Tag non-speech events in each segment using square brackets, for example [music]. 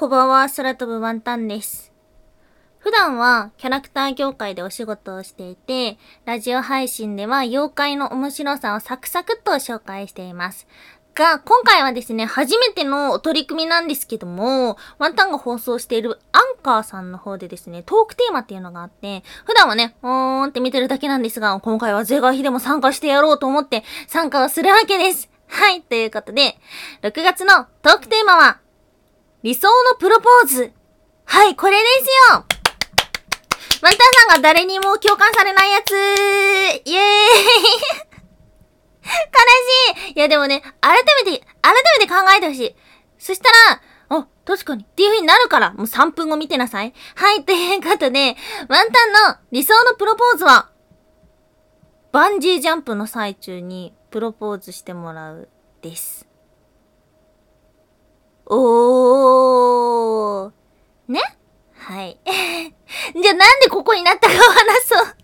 こんばんは、空飛ぶワンタンです。普段はキャラクター業界でお仕事をしていて、ラジオ配信では妖怪の面白さをサクサクっと紹介しています。が、今回はですね、初めての取り組みなんですけども、ワンタンが放送しているアンカーさんの方でですね、トークテーマっていうのがあって、普段はね、おーんって見てるだけなんですが、今回は是が非でも参加してやろうと思って参加をするわけです。はい、ということで、6月のトークテーマは、理想のプロポーズ。はい、これですよワンタンさんが誰にも共感されないやつイエーイ悲しいいやでもね、改めて、改めて考えてほしい。そしたら、あ、確かに。っていう風になるから、もう3分後見てなさい。はい、ということで、ワンタンの理想のプロポーズは、バンジージャンプの最中にプロポーズしてもらう、です。おー。ね？はい。[laughs] じゃあなんでここになったかを話そう。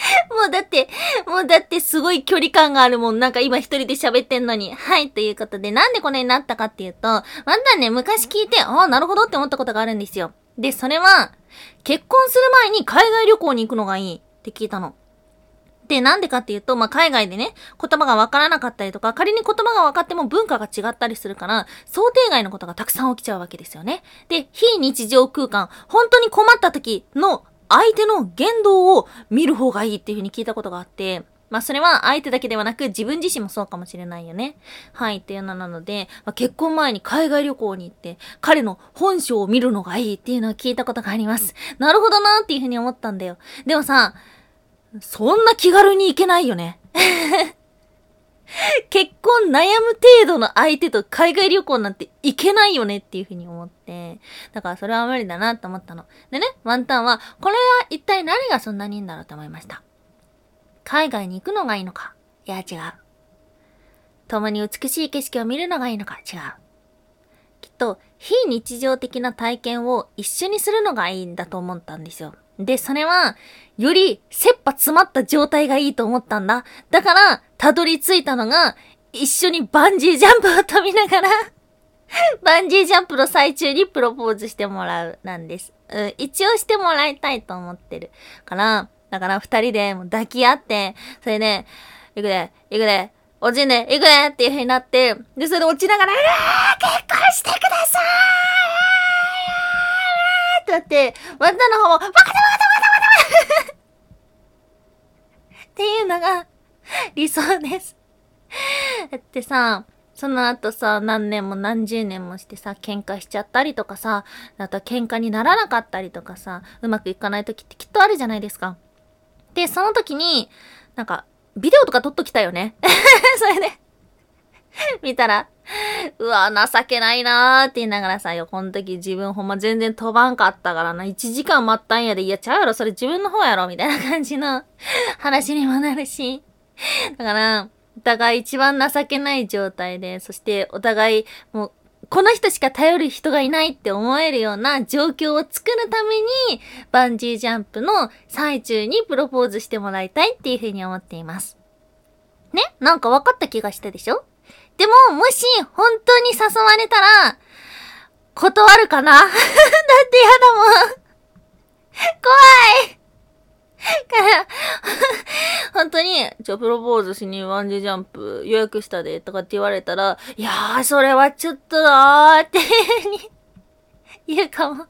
[laughs] もうだって、もうだってすごい距離感があるもん。なんか今一人で喋ってんのに。はい、ということで、なんでこれになったかっていうと、ワンタンね、昔聞いて、ああ、なるほどって思ったことがあるんですよ。で、それは、結婚する前に海外旅行に行くのがいいって聞いたの。で、なんでかっていうと、まあ、海外でね、言葉がわからなかったりとか、仮に言葉が分かっても文化が違ったりするから、想定外のことがたくさん起きちゃうわけですよね。で、非日常空間、本当に困った時の相手の言動を見る方がいいっていうふうに聞いたことがあって、まあそれは相手だけではなく自分自身もそうかもしれないよね。はい、っていうのなので、まあ、結婚前に海外旅行に行って、彼の本性を見るのがいいっていうのを聞いたことがあります。なるほどなーっていうふうに思ったんだよ。でもさ、そんな気軽に行けないよね。[laughs] 結婚悩む程度の相手と海外旅行なんて行けないよねっていうふうに思って。だからそれは無理だなと思ったの。でね、ワンタンは、これは一体何がそんなにいいんだろうと思いました。海外に行くのがいいのか？いや違う。共に美しい景色を見るのがいいのか？違う。きっと、非日常的な体験を一緒にするのがいいんだと思ったんですよ。で、それは、より切羽詰まった状態がいいと思ったんだ。だから、たどり着いたのが、一緒にバンジージャンプを飛びながら、[laughs] バンジージャンプの最中にプロポーズしてもらう、なんです。うん、一応してもらいたいと思ってる。から、だから二人でも抱き合って、それで、行くで、行くで、落ちんで、行くでっていう風になって、で、それで落ちながら、うわー結婚してくださいってなって、ワンタンの方も、わかったわかったわかったわかったっていうのが、理想です。だってさ、その後さ、何年も何十年もしてさ、喧嘩しちゃったりとかさ、あとは喧嘩にならなかったりとかさ、うまくいかない時ってきっとあるじゃないですか。で、その時に、なんか、ビデオとか撮っときたよね。それで、[laughs] 見たら、うわ、情けないなーって言いながらさ、よ、この時自分ほんま全然飛ばんかったからな、1時間待ったんやで、いや、ちゃうやろ、それ自分の方やろ、みたいな感じの [laughs] 話にもなるし。だから、お互い一番情けない状態で、そしてお互い、もう、この人しか頼る人がいないって思えるような状況を作るために、バンジージャンプの最中にプロポーズしてもらいたいっていうふうに思っています。ね？なんか分かった気がしたでしょ？でも、もし、本当に誘われたら、断るかな？[laughs] だってやだもん。怖いから、[laughs] 本当に、じゃあプロポーズしにワンジージャンプ予約したで、とかって言われたら、いやー、それはちょっとなーっていうふうに言うかも。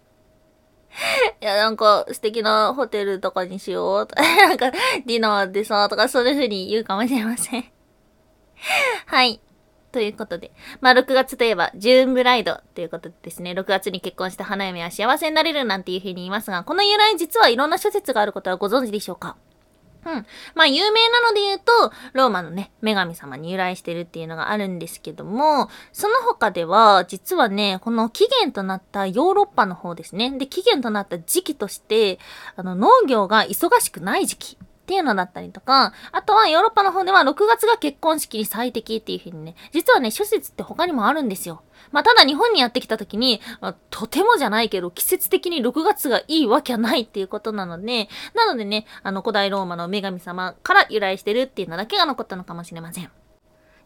[laughs] いや、なんか、素敵なホテルとかにしようと、なんか、ディナーでさ、とか、そういうふうに言うかもしれません。はい。ということで。まあ、6月といえば、ジューンブライドということでですね、6月に結婚した花嫁は幸せになれるなんていうふうに言いますが、この由来実はいろんな諸説があることはご存知でしょうか？うん。まあ、有名なので言うと、ローマのね、女神様に由来してるっていうのがあるんですけども、その他では、実はね、この起源となったヨーロッパの方ですね。で、起源となった時期として、あの、農業が忙しくない時期。っていうのだったりとか、あとはヨーロッパの方では6月が結婚式に最適っていう風にね、実はね、諸説って他にもあるんですよ。まあ、ただ日本にやってきた時に、まあとてもじゃないけど、季節的に6月がいいわけはないっていうことなので、なのでね、あの古代ローマの女神様から由来してるっていうのだけが残ったのかもしれません。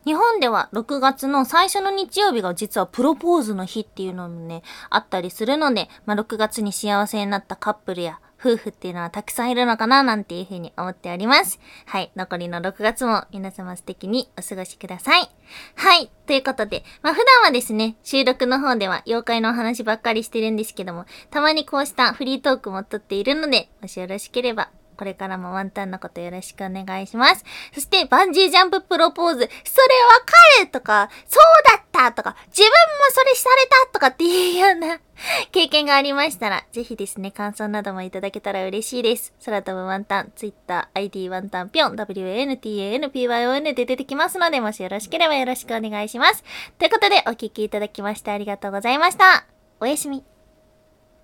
日本では6月の最初の日曜日が実はプロポーズの日っていうのもね、あったりするので、まあ、6月に幸せになったカップルや夫婦っていうのはたくさんいるのかななんていうふうに思っております。はい。残りの6月も皆様素敵にお過ごしください。はい。ということで、まあ普段はですね、収録の方では妖怪のお話ばっかりしてるんですけども、たまにこうしたフリートークも撮っているので、もしよろしければこれからもワンタンのことよろしくお願いします。そして、バンジージャンププロポーズ、それわかるとか、そうだたとか、自分もそれされたとかっていうような [laughs] 経験がありましたら、ぜひですね、感想などもいただけたら嬉しいです。空飛ぶワンタン、ツイッター、ID ワンタンぴょん、WANTANPYON で出てきますので、もしよろしければよろしくお願いします。ということで、お聴きいただきましてありがとうございました。おやすみ。